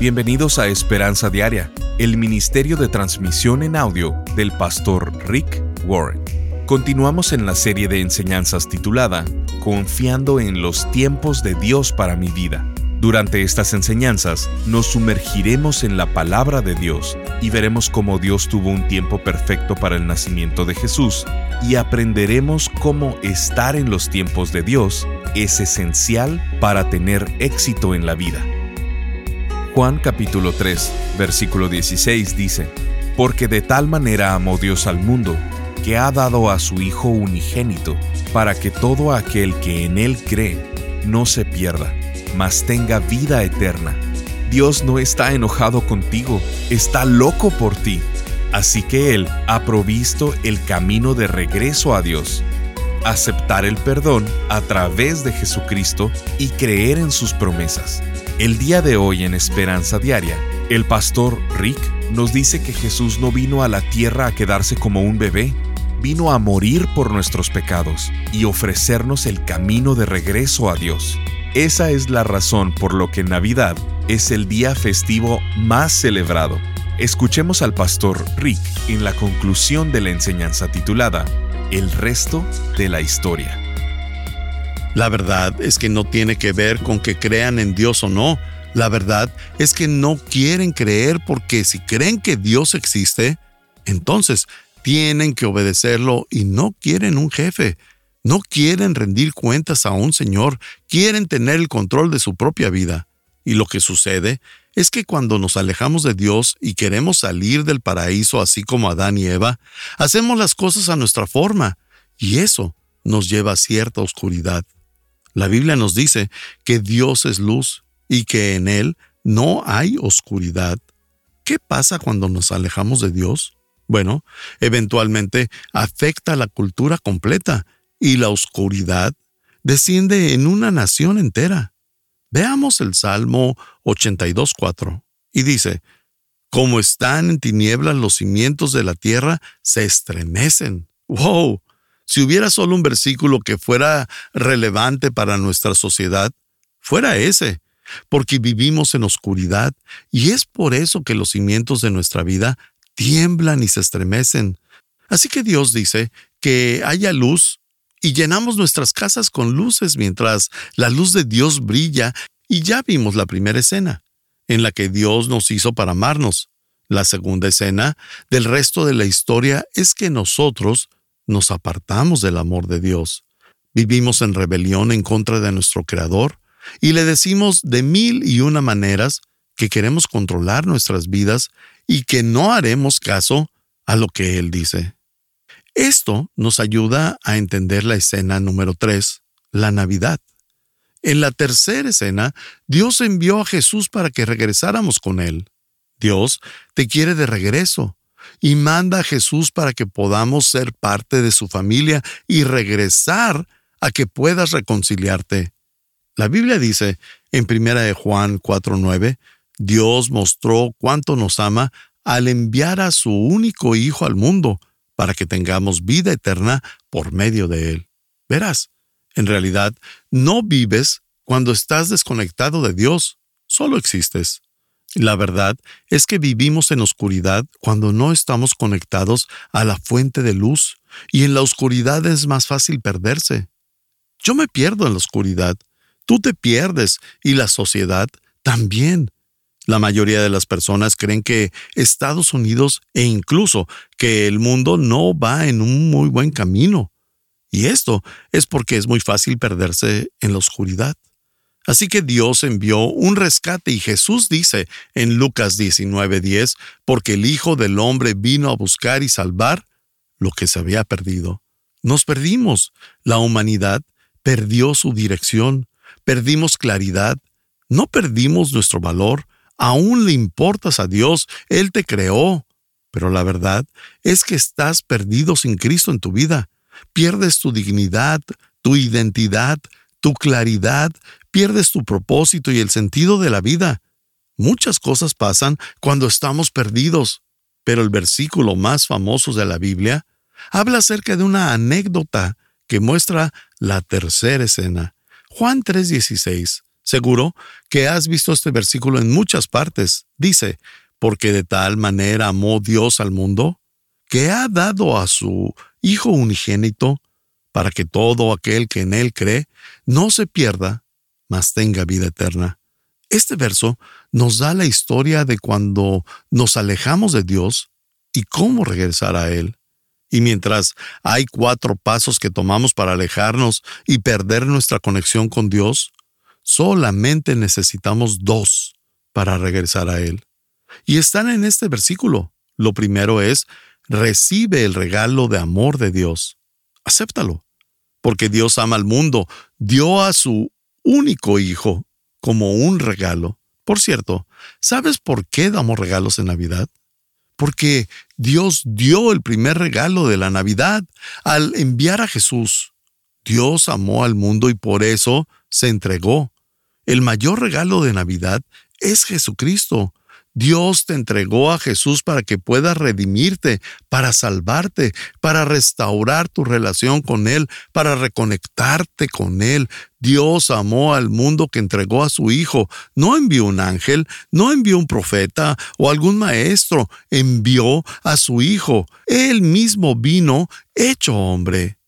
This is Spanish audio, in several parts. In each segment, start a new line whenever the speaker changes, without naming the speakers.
Bienvenidos a Esperanza Diaria, el ministerio de transmisión en audio del pastor Rick Warren. Continuamos en la serie de enseñanzas titulada Confiando en los tiempos de Dios para mi vida. Durante estas enseñanzas nos sumergiremos en la palabra de Dios y veremos cómo Dios tuvo un tiempo perfecto para el nacimiento de Jesús y aprenderemos cómo estar en los tiempos de Dios es esencial para tener éxito en la vida. Juan capítulo 3, versículo 16 dice, Porque de tal manera amó Dios al mundo, que ha dado a su Hijo unigénito, para que todo aquel que en Él cree no se pierda, mas tenga vida eterna. Dios no está enojado contigo, está loco por ti. Así que Él ha provisto el camino de regreso a Dios. Aceptar el perdón a través de Jesucristo y creer en sus promesas. El día de hoy en Esperanza Diaria, el pastor Rick nos dice que Jesús no vino a la tierra a quedarse como un bebé, vino a morir por nuestros pecados y ofrecernos el camino de regreso a Dios. Esa es la razón por lo que Navidad es el día festivo más celebrado. Escuchemos al pastor Rick en la conclusión de la enseñanza titulada El resto de la historia.
La verdad es que no tiene que ver con que crean en Dios o no. La verdad es que no quieren creer porque si creen que Dios existe, entonces tienen que obedecerlo y no quieren un jefe. No quieren rendir cuentas a un Señor, quieren tener el control de su propia vida. Y lo que sucede es que cuando nos alejamos de Dios y queremos salir del paraíso así como Adán y Eva, hacemos las cosas a nuestra forma, y eso nos lleva a cierta oscuridad. La Biblia nos dice que Dios es luz y que en Él no hay oscuridad. ¿Qué pasa cuando nos alejamos de Dios? Bueno, eventualmente afecta a la cultura completa y la oscuridad desciende en una nación entera. Veamos el Salmo 82.4 y dice, Como están en tinieblas los cimientos de la tierra, se estremecen. ¡Wow! Si hubiera solo un versículo que fuera relevante para nuestra sociedad, fuera ese, porque vivimos en oscuridad y es por eso que los cimientos de nuestra vida tiemblan y se estremecen. Así que Dios dice que haya luz y llenamos nuestras casas con luces mientras la luz de Dios brilla y ya vimos la primera escena, en la que Dios nos hizo para amarnos. La segunda escena del resto de la historia es que nosotros nos apartamos del amor de Dios. Vivimos en rebelión en contra de nuestro Creador y le decimos de mil y una maneras que queremos controlar nuestras vidas y que no haremos caso a lo que Él dice. Esto nos ayuda a entender la escena número 3, la Navidad. En la tercera escena, Dios envió a Jesús para que regresáramos con Él. Dios te quiere de regreso y manda a Jesús para que podamos ser parte de su familia y regresar a que puedas reconciliarte. La Biblia dice en 1 Juan 4:9, Dios mostró cuánto nos ama al enviar a su único Hijo al mundo para que tengamos vida eterna por medio de Él. Verás, en realidad no vives cuando estás desconectado de Dios, solo existes. La verdad es que vivimos en oscuridad cuando no estamos conectados a la fuente de luz, y en la oscuridad es más fácil perderse. Yo me pierdo en la oscuridad, tú te pierdes y la sociedad también. La mayoría de las personas creen que Estados Unidos e incluso que el mundo no va en un muy buen camino. Y esto es porque es muy fácil perderse en la oscuridad. Así que Dios envió un rescate y Jesús dice en Lucas 19:10, porque el Hijo del Hombre vino a buscar y salvar lo que se había perdido. Nos perdimos. La humanidad perdió su dirección, perdimos claridad, no perdimos nuestro valor, aún le importas a Dios, Él te creó. Pero la verdad es que estás perdido sin Cristo en tu vida. Pierdes tu dignidad, tu identidad, tu claridad, pierdes tu propósito y el sentido de la vida. Muchas cosas pasan cuando estamos perdidos, pero el versículo más famoso de la Biblia habla acerca de una anécdota que muestra la tercera escena. Juan 3:16 Seguro que has visto este versículo en muchas partes. Dice, porque de tal manera amó Dios al mundo, que ha dado a su Hijo unigénito, para que todo aquel que en Él cree no se pierda, mas tenga vida eterna. Este verso nos da la historia de cuando nos alejamos de Dios y cómo regresar a Él. Y mientras hay cuatro pasos que tomamos para alejarnos y perder nuestra conexión con Dios, solamente necesitamos dos para regresar a Él. Y están en este versículo. Lo primero es, recibe el regalo de amor de Dios. Acéptalo, porque Dios ama al mundo, dio a su único Hijo como un regalo. Por cierto, ¿sabes por qué damos regalos en Navidad? Porque Dios dio el primer regalo de la Navidad al enviar a Jesús. Dios amó al mundo y por eso se entregó. El mayor regalo de Navidad es Jesucristo. Dios te entregó a Jesús para que puedas redimirte, para salvarte, para restaurar tu relación con Él, para reconectarte con Él. Dios amó al mundo que entregó a su Hijo. No envió un ángel, no envió un profeta o algún maestro, envió a su Hijo. Él mismo vino hecho hombre.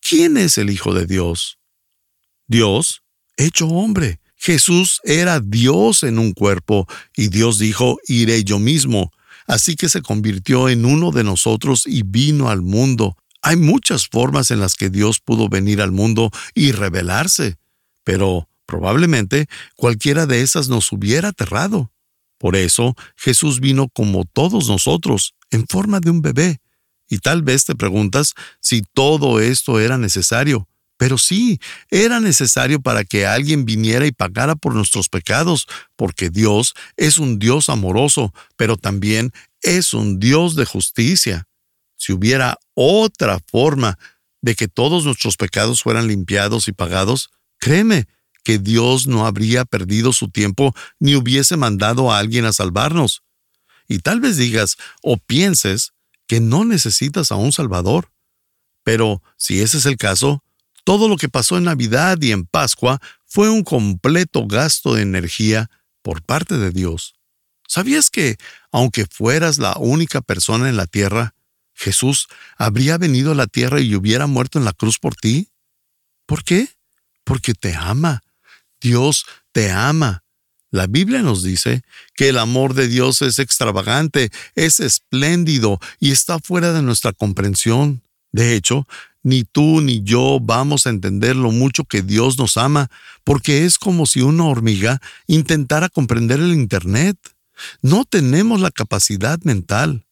¿Quién es el Hijo de Dios? Dios hecho hombre. Jesús era Dios en un cuerpo y Dios dijo, iré yo mismo. Así que se convirtió en uno de nosotros y vino al mundo. Hay muchas formas en las que Dios pudo venir al mundo y revelarse, pero probablemente cualquiera de esas nos hubiera aterrado. Por eso Jesús vino como todos nosotros, en forma de un bebé. Y tal vez te preguntas si todo esto era necesario. Pero sí, era necesario para que alguien viniera y pagara por nuestros pecados, porque Dios es un Dios amoroso, pero también es un Dios de justicia. Si hubiera otra forma de que todos nuestros pecados fueran limpiados y pagados, créeme que Dios no habría perdido su tiempo ni hubiese mandado a alguien a salvarnos. Y tal vez digas o pienses que no necesitas a un Salvador. Pero si ese es el caso, todo lo que pasó en Navidad y en Pascua fue un completo gasto de energía por parte de Dios. ¿Sabías que, aunque fueras la única persona en la tierra, Jesús habría venido a la tierra y hubiera muerto en la cruz por ti? ¿Por qué? Porque te ama. Dios te ama. La Biblia nos dice que el amor de Dios es extravagante, es espléndido y está fuera de nuestra comprensión. De hecho, ni tú ni yo vamos a entender lo mucho que Dios nos ama, porque es como si una hormiga intentara comprender el Internet. No tenemos la capacidad mental.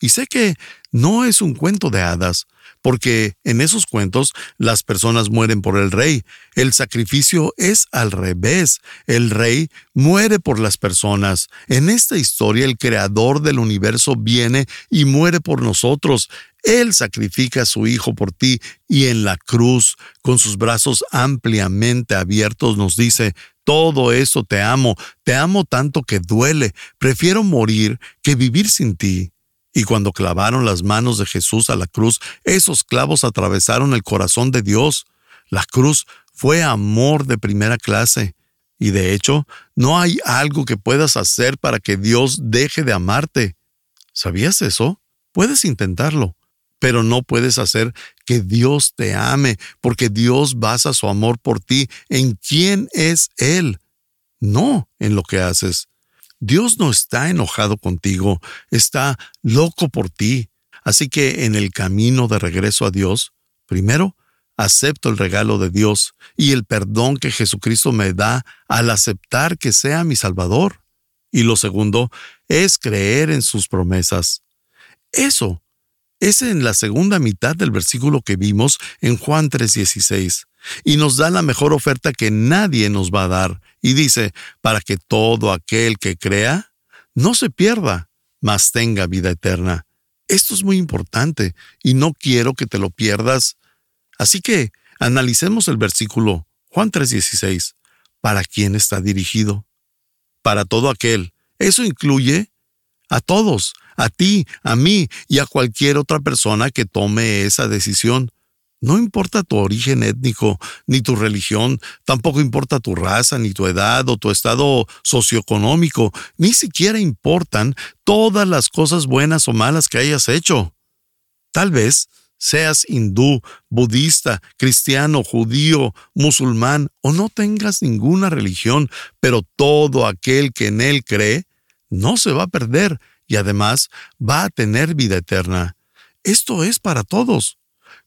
Y sé que no es un cuento de hadas, porque en esos cuentos las personas mueren por el rey. El sacrificio es al revés. El rey muere por las personas. En esta historia el creador del universo viene y muere por nosotros. Él sacrifica a su Hijo por ti y en la cruz, con sus brazos ampliamente abiertos, nos dice, todo eso te amo, te amo tanto que duele, prefiero morir que vivir sin ti. Y cuando clavaron las manos de Jesús a la cruz, esos clavos atravesaron el corazón de Dios. La cruz fue amor de primera clase. Y de hecho, no hay algo que puedas hacer para que Dios deje de amarte. ¿Sabías eso? Puedes intentarlo, pero no puedes hacer que Dios te ame, porque Dios basa su amor por ti en quién es Él, no en lo que haces. Dios no está enojado contigo, está loco por ti. Así que en el camino de regreso a Dios, primero, acepto el regalo de Dios y el perdón que Jesucristo me da al aceptar que sea mi Salvador. Y lo segundo es creer en sus promesas. Eso es en la segunda mitad del versículo que vimos en Juan 3:16 y nos da la mejor oferta que nadie nos va a dar. Y dice, para que todo aquel que crea no se pierda, mas tenga vida eterna. Esto es muy importante y no quiero que te lo pierdas. Así que analicemos el versículo Juan 3:16. ¿Para quién está dirigido? Para todo aquel. Eso incluye a todos, a ti, a mí y a cualquier otra persona que tome esa decisión. No importa tu origen étnico, ni tu religión, tampoco importa tu raza, ni tu edad o tu estado socioeconómico, ni siquiera importan todas las cosas buenas o malas que hayas hecho. Tal vez seas hindú, budista, cristiano, judío, musulmán o no tengas ninguna religión, pero todo aquel que en él cree no se va a perder y además va a tener vida eterna. Esto es para todos.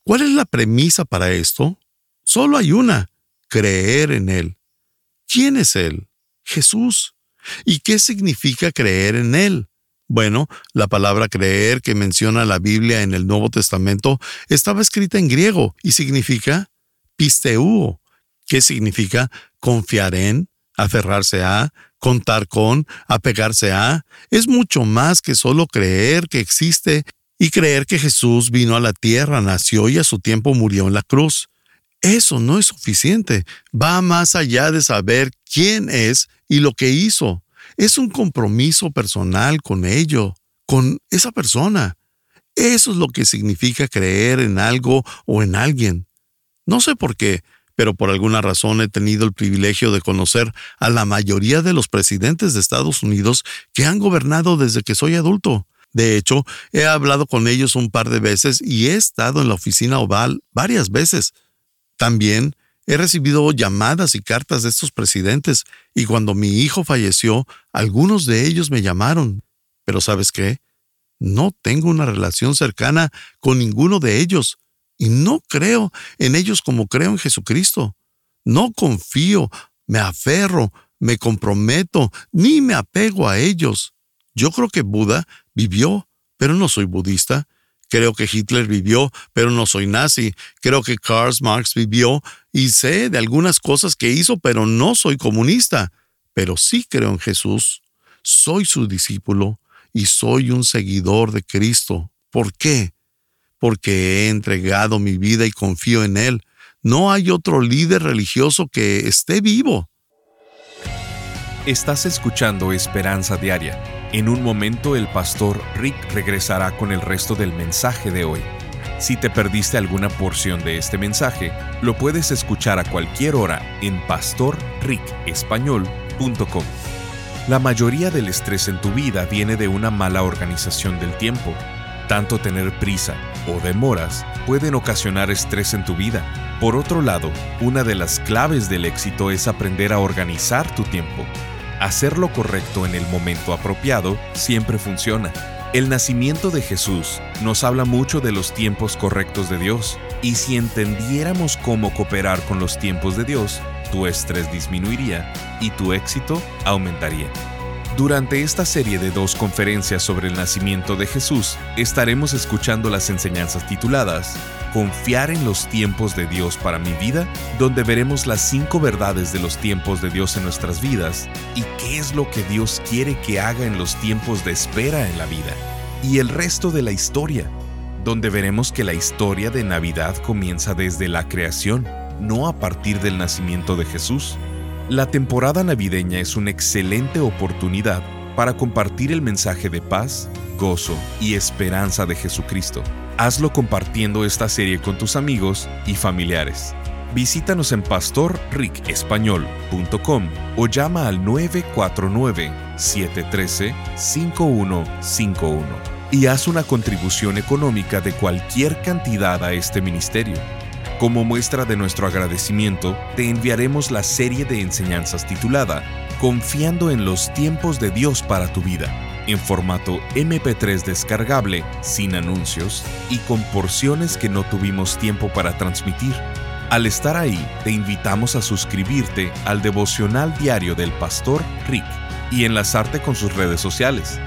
¿Cuál es la premisa para esto? Solo hay una, creer en Él. ¿Quién es Él? Jesús. ¿Y qué significa creer en Él? Bueno, la palabra creer que menciona la Biblia en el Nuevo Testamento estaba escrita en griego y significa pisteuo, ¿Qué significa confiar en, aferrarse a, contar con, apegarse a. Es mucho más que solo creer que existe y creer que Jesús vino a la tierra, nació y a su tiempo murió en la cruz. Eso no es suficiente. Va más allá de saber quién es y lo que hizo. Es un compromiso personal con ello, con esa persona. Eso es lo que significa creer en algo o en alguien. No sé por qué, pero por alguna razón he tenido el privilegio de conocer a la mayoría de los presidentes de Estados Unidos que han gobernado desde que soy adulto. De hecho, he hablado con ellos un par de veces y he estado en la oficina oval varias veces. También he recibido llamadas y cartas de estos presidentes y cuando mi hijo falleció, algunos de ellos me llamaron. Pero ¿sabes qué? No tengo una relación cercana con ninguno de ellos y no creo en ellos como creo en Jesucristo. No confío, me aferro, me comprometo, ni me apego a ellos. Yo creo que Buda vivió, pero no soy budista. Creo que Hitler vivió, pero no soy nazi. Creo que Karl Marx vivió y sé de algunas cosas que hizo, pero no soy comunista. Pero sí creo en Jesús. Soy su discípulo y soy un seguidor de Cristo. ¿Por qué? Porque he entregado mi vida y confío en Él. No hay otro líder religioso que esté vivo.
Estás escuchando Esperanza Diaria. En un momento el pastor Rick regresará con el resto del mensaje de hoy. Si te perdiste alguna porción de este mensaje, lo puedes escuchar a cualquier hora en pastorricespañol.com. La mayoría del estrés en tu vida viene de una mala organización del tiempo. Tanto tener prisa o demoras pueden ocasionar estrés en tu vida. Por otro lado, una de las claves del éxito es aprender a organizar tu tiempo. Hacer lo correcto en el momento apropiado siempre funciona. El nacimiento de Jesús nos habla mucho de los tiempos correctos de Dios, y si entendiéramos cómo cooperar con los tiempos de Dios, tu estrés disminuiría y tu éxito aumentaría. Durante esta serie de dos conferencias sobre el nacimiento de Jesús, estaremos escuchando las enseñanzas tituladas Confiar en los tiempos de Dios para mi vida, donde veremos las cinco verdades de los tiempos de Dios en nuestras vidas y qué es lo que Dios quiere que haga en los tiempos de espera en la vida. Y el resto de la historia, donde veremos que la historia de Navidad comienza desde la creación, no a partir del nacimiento de Jesús. La temporada navideña es una excelente oportunidad para compartir el mensaje de paz, gozo y esperanza de Jesucristo. Hazlo compartiendo esta serie con tus amigos y familiares. Visítanos en pastorricespañol.com o llama al 949-713-5151 y haz una contribución económica de cualquier cantidad a este ministerio. Como muestra de nuestro agradecimiento, te enviaremos la serie de enseñanzas titulada Confiando en los tiempos de Dios para tu vida, en formato MP3 descargable, sin anuncios y con porciones que no tuvimos tiempo para transmitir. Al estar ahí, te invitamos a suscribirte al devocional diario del pastor Rick y enlazarte con sus redes sociales.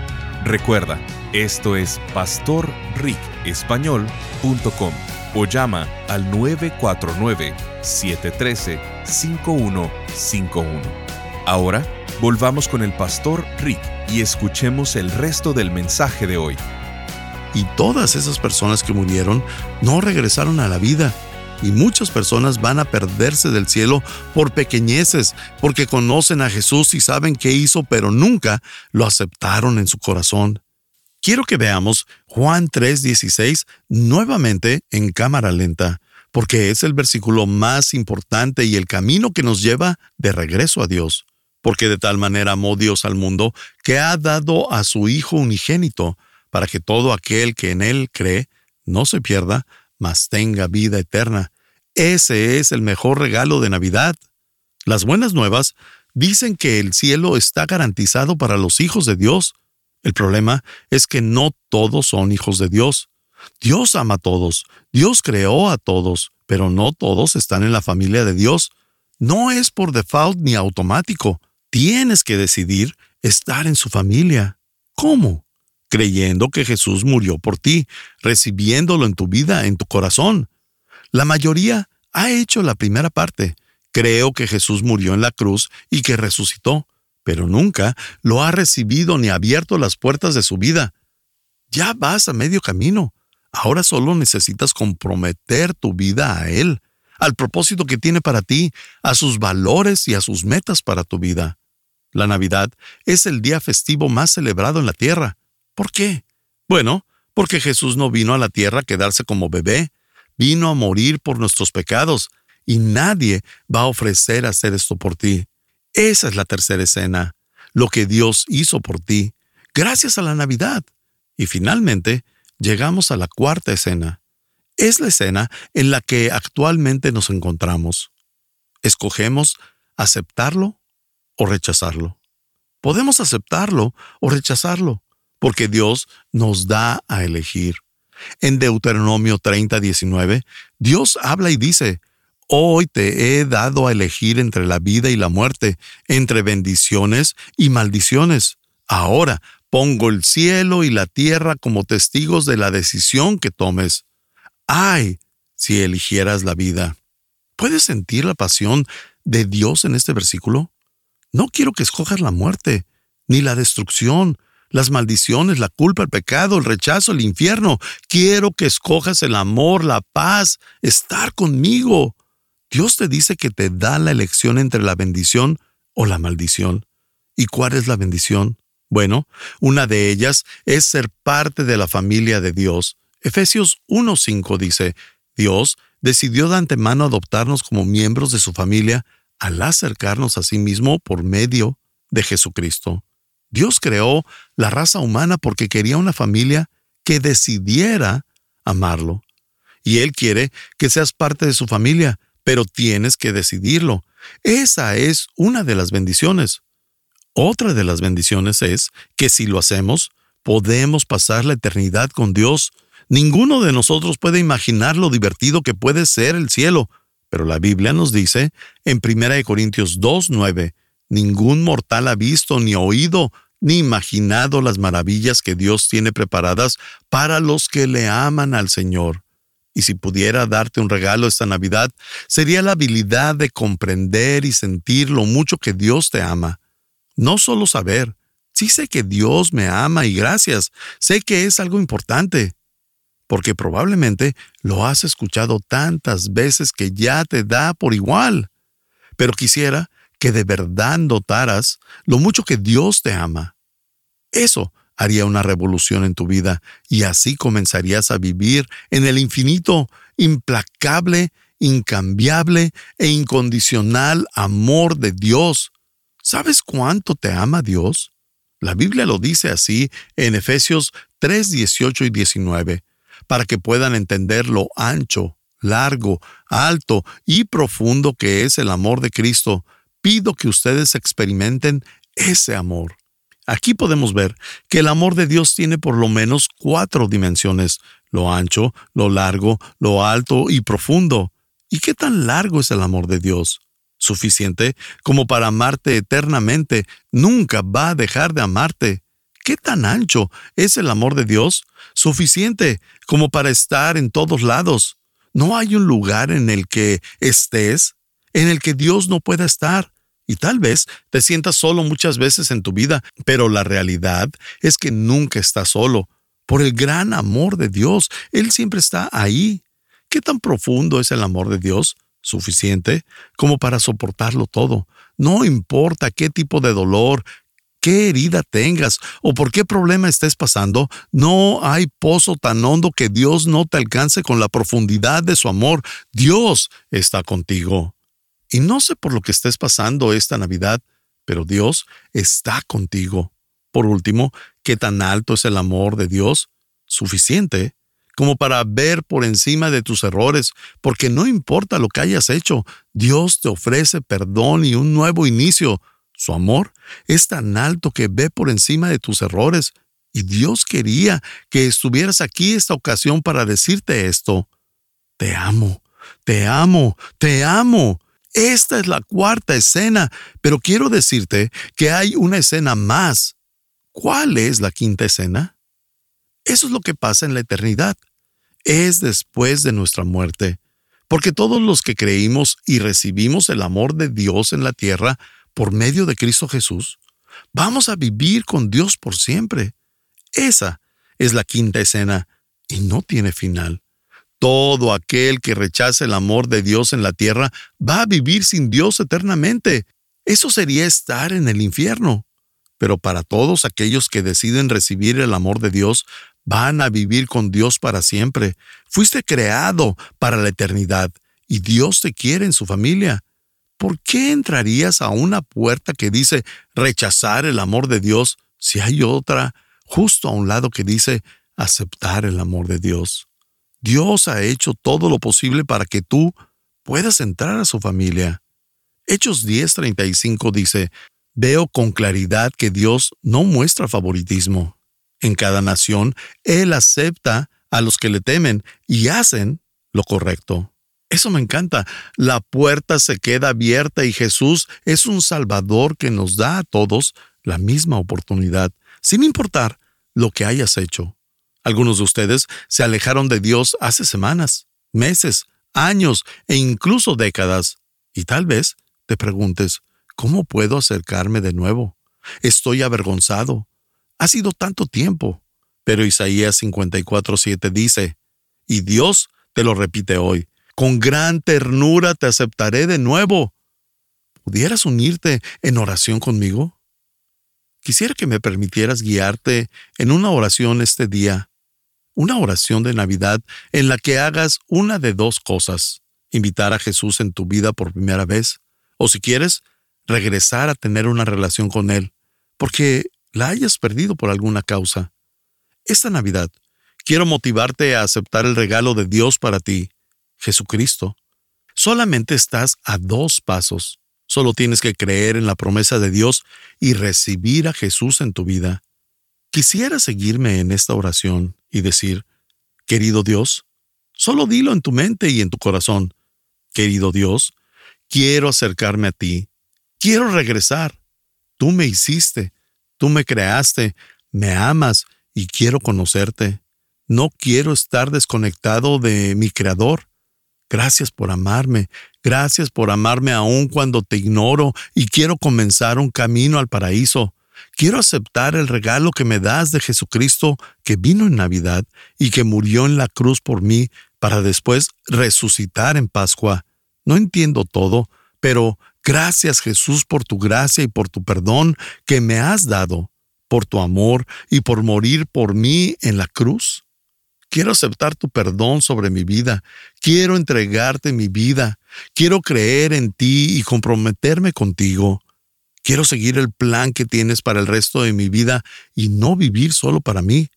Recuerda, esto es pastorricespañol.com o llama al 949-713-5151. Ahora, volvamos con el pastor Rick y escuchemos el resto del mensaje de hoy.
Y todas esas personas que murieron no regresaron a la vida. Y muchas personas van a perderse del cielo por pequeñeces, porque conocen a Jesús y saben qué hizo, pero nunca lo aceptaron en su corazón. Quiero que veamos Juan 3:16 nuevamente en cámara lenta porque es el versículo más importante y el camino que nos lleva de regreso a Dios. Porque de tal manera amó Dios al mundo que ha dado a su Hijo unigénito, para que todo aquel que en Él cree no se pierda, mas tenga vida eterna. Ese es el mejor regalo de Navidad. Las buenas nuevas dicen que el cielo está garantizado para los hijos de Dios. El problema es que no todos son hijos de Dios. Dios ama a todos, Dios creó a todos, pero no todos están en la familia de Dios. No es por default ni automático. Tienes que decidir estar en su familia. ¿Cómo? Creyendo que Jesús murió por ti, recibiéndolo en tu vida, en tu corazón. La mayoría ha hecho la primera parte. Creo que Jesús murió en la cruz y que resucitó, pero nunca lo ha recibido ni abierto las puertas de su vida. Ya vas a medio camino. Ahora solo necesitas comprometer tu vida a Él, al propósito que tiene para ti, a sus valores y a sus metas para tu vida. La Navidad es el día festivo más celebrado en la tierra. ¿Por qué? Bueno, porque Jesús no vino a la tierra a quedarse como bebé, vino a morir por nuestros pecados, y nadie va a ofrecer hacer esto por ti. Esa es la tercera escena, lo que Dios hizo por ti, gracias a la Navidad. Y finalmente, llegamos a la cuarta escena. Es la escena en la que actualmente nos encontramos. Escogemos aceptarlo o rechazarlo. Podemos aceptarlo o rechazarlo, porque Dios nos da a elegir. En Deuteronomio 30, 19, Dios habla y dice, Hoy te he dado a elegir entre la vida y la muerte, entre bendiciones y maldiciones. Ahora Pongo el cielo y la tierra como testigos de la decisión que tomes. ¡Ay! si eligieras la vida. ¿Puedes sentir la pasión de Dios en este versículo? No quiero que escojas la muerte, ni la destrucción, las maldiciones, la culpa, el pecado, el rechazo, el infierno. Quiero que escojas el amor, la paz, estar conmigo. Dios te dice que te da la elección entre la bendición o la maldición. ¿Y cuál es la bendición? Bueno, una de ellas es ser parte de la familia de Dios. Efesios 1.5 dice, Dios decidió de antemano adoptarnos como miembros de su familia al acercarnos a sí mismo por medio de Jesucristo. Dios creó la raza humana porque quería una familia que decidiera amarlo. Y Él quiere que seas parte de su familia, pero tienes que decidirlo. Esa es una de las bendiciones. Otra de las bendiciones es que si lo hacemos, podemos pasar la eternidad con Dios. Ninguno de nosotros puede imaginar lo divertido que puede ser el cielo, pero la Biblia nos dice en 1 Corintios 2.9, ningún mortal ha visto ni oído ni imaginado las maravillas que Dios tiene preparadas para los que le aman al Señor. Y si pudiera darte un regalo esta Navidad, sería la habilidad de comprender y sentir lo mucho que Dios te ama. No solo saber, sí sé que Dios me ama y gracias, sé que es algo importante, porque probablemente lo has escuchado tantas veces que ya te da por igual. Pero quisiera que de verdad notaras lo mucho que Dios te ama. Eso haría una revolución en tu vida y así comenzarías a vivir en el infinito, implacable, incambiable e incondicional amor de Dios ¿Sabes cuánto te ama Dios? La Biblia lo dice así en Efesios 3, 18 y 19, para que puedan entender lo ancho, largo, alto y profundo que es el amor de Cristo. Pido que ustedes experimenten ese amor. Aquí podemos ver que el amor de Dios tiene por lo menos cuatro dimensiones, lo ancho, lo largo, lo alto y profundo. ¿Y qué tan largo es el amor de Dios? suficiente como para amarte eternamente. Nunca va a dejar de amarte. ¿Qué tan ancho es el amor de Dios? Suficiente como para estar en todos lados. No hay un lugar en el que estés en el que Dios no pueda estar. Y tal vez te sientas solo muchas veces en tu vida, pero la realidad es que nunca estás solo. Por el gran amor de Dios, Él siempre está ahí. ¿Qué tan profundo es el amor de Dios? suficiente como para soportarlo todo. No importa qué tipo de dolor, qué herida tengas o por qué problema estés pasando, no hay pozo tan hondo que Dios no te alcance con la profundidad de su amor. Dios está contigo. Y no sé por lo que estés pasando esta Navidad, pero Dios está contigo. Por último, ¿qué tan alto es el amor de Dios? Suficiente como para ver por encima de tus errores, porque no importa lo que hayas hecho, Dios te ofrece perdón y un nuevo inicio. Su amor es tan alto que ve por encima de tus errores, y Dios quería que estuvieras aquí esta ocasión para decirte esto. Te amo, te amo, te amo. Esta es la cuarta escena, pero quiero decirte que hay una escena más. ¿Cuál es la quinta escena? Eso es lo que pasa en la eternidad. Es después de nuestra muerte. Porque todos los que creímos y recibimos el amor de Dios en la tierra por medio de Cristo Jesús, vamos a vivir con Dios por siempre. Esa es la quinta escena y no tiene final. Todo aquel que rechace el amor de Dios en la tierra va a vivir sin Dios eternamente. Eso sería estar en el infierno. Pero para todos aquellos que deciden recibir el amor de Dios, van a vivir con Dios para siempre. Fuiste creado para la eternidad y Dios te quiere en su familia. ¿por qué entrarías a una puerta que dice rechazar el amor de Dios si hay otra justo a un lado que dice aceptar el amor de Dios? Dios ha hecho todo lo posible para que tú puedas entrar a su familia. Hechos 10:35 dice, Veo con claridad que Dios no muestra favoritismo. En cada nación, Él acepta a los que le temen y hacen lo correcto. Eso me encanta. La puerta se queda abierta y Jesús es un Salvador que nos da a todos la misma oportunidad, sin importar lo que hayas hecho. Algunos de ustedes se alejaron de Dios hace semanas, meses, años e incluso décadas. Y tal vez te preguntes, ¿cómo puedo acercarme de nuevo? Estoy avergonzado. Ha sido tanto tiempo. Pero Isaías 54:7 dice, y Dios te lo repite hoy, con gran ternura te aceptaré de nuevo. ¿Pudieras unirte en oración conmigo? Quisiera que me permitieras guiarte en una oración este día, una oración de Navidad en la que hagas una de dos cosas, invitar a Jesús en tu vida por primera vez, o si quieres, regresar a tener una relación con Él, porque la hayas perdido por alguna causa. Esta Navidad, quiero motivarte a aceptar el regalo de Dios para ti, Jesucristo. Solamente estás a dos pasos. Solo tienes que creer en la promesa de Dios y recibir a Jesús en tu vida. Quisiera seguirme en esta oración y decir, querido Dios, solo dilo en tu mente y en tu corazón. Querido Dios, quiero acercarme a ti. Quiero regresar. Tú me hiciste, tú me creaste, me amas y quiero conocerte. No quiero estar desconectado de mi Creador. Gracias por amarme, gracias por amarme aún cuando te ignoro y quiero comenzar un camino al paraíso. Quiero aceptar el regalo que me das de Jesucristo que vino en Navidad y que murió en la cruz por mí para después resucitar en Pascua. No entiendo todo, pero gracias Jesús por tu gracia y por tu perdón que me has dado, por tu amor y por morir por mí en la cruz. Quiero aceptar tu perdón sobre mi vida. Quiero entregarte mi vida. Quiero creer en ti y comprometerme contigo. Quiero seguir el plan que tienes para el resto de mi vida y no vivir solo para mí.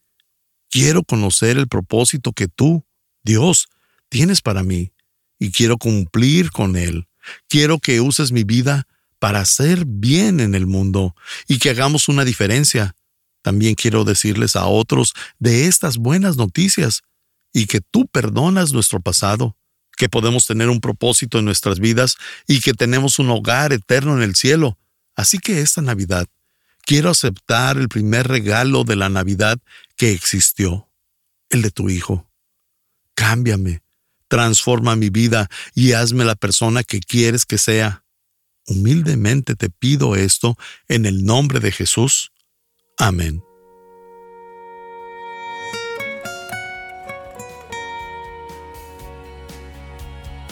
Quiero conocer el propósito que tú, Dios, tienes para mí y quiero cumplir con él. Quiero que uses mi vida para hacer bien en el mundo y que hagamos una diferencia también quiero decirles a otros de estas buenas noticias y que tú perdonas nuestro pasado, que podemos tener un propósito en nuestras vidas y que tenemos un hogar eterno en el cielo. Así que esta Navidad quiero aceptar el primer regalo de la Navidad que existió, el de tu Hijo. Cámbiame, transforma mi vida y hazme la persona que quieres que sea. Humildemente te pido esto en el nombre de Jesús. Amén.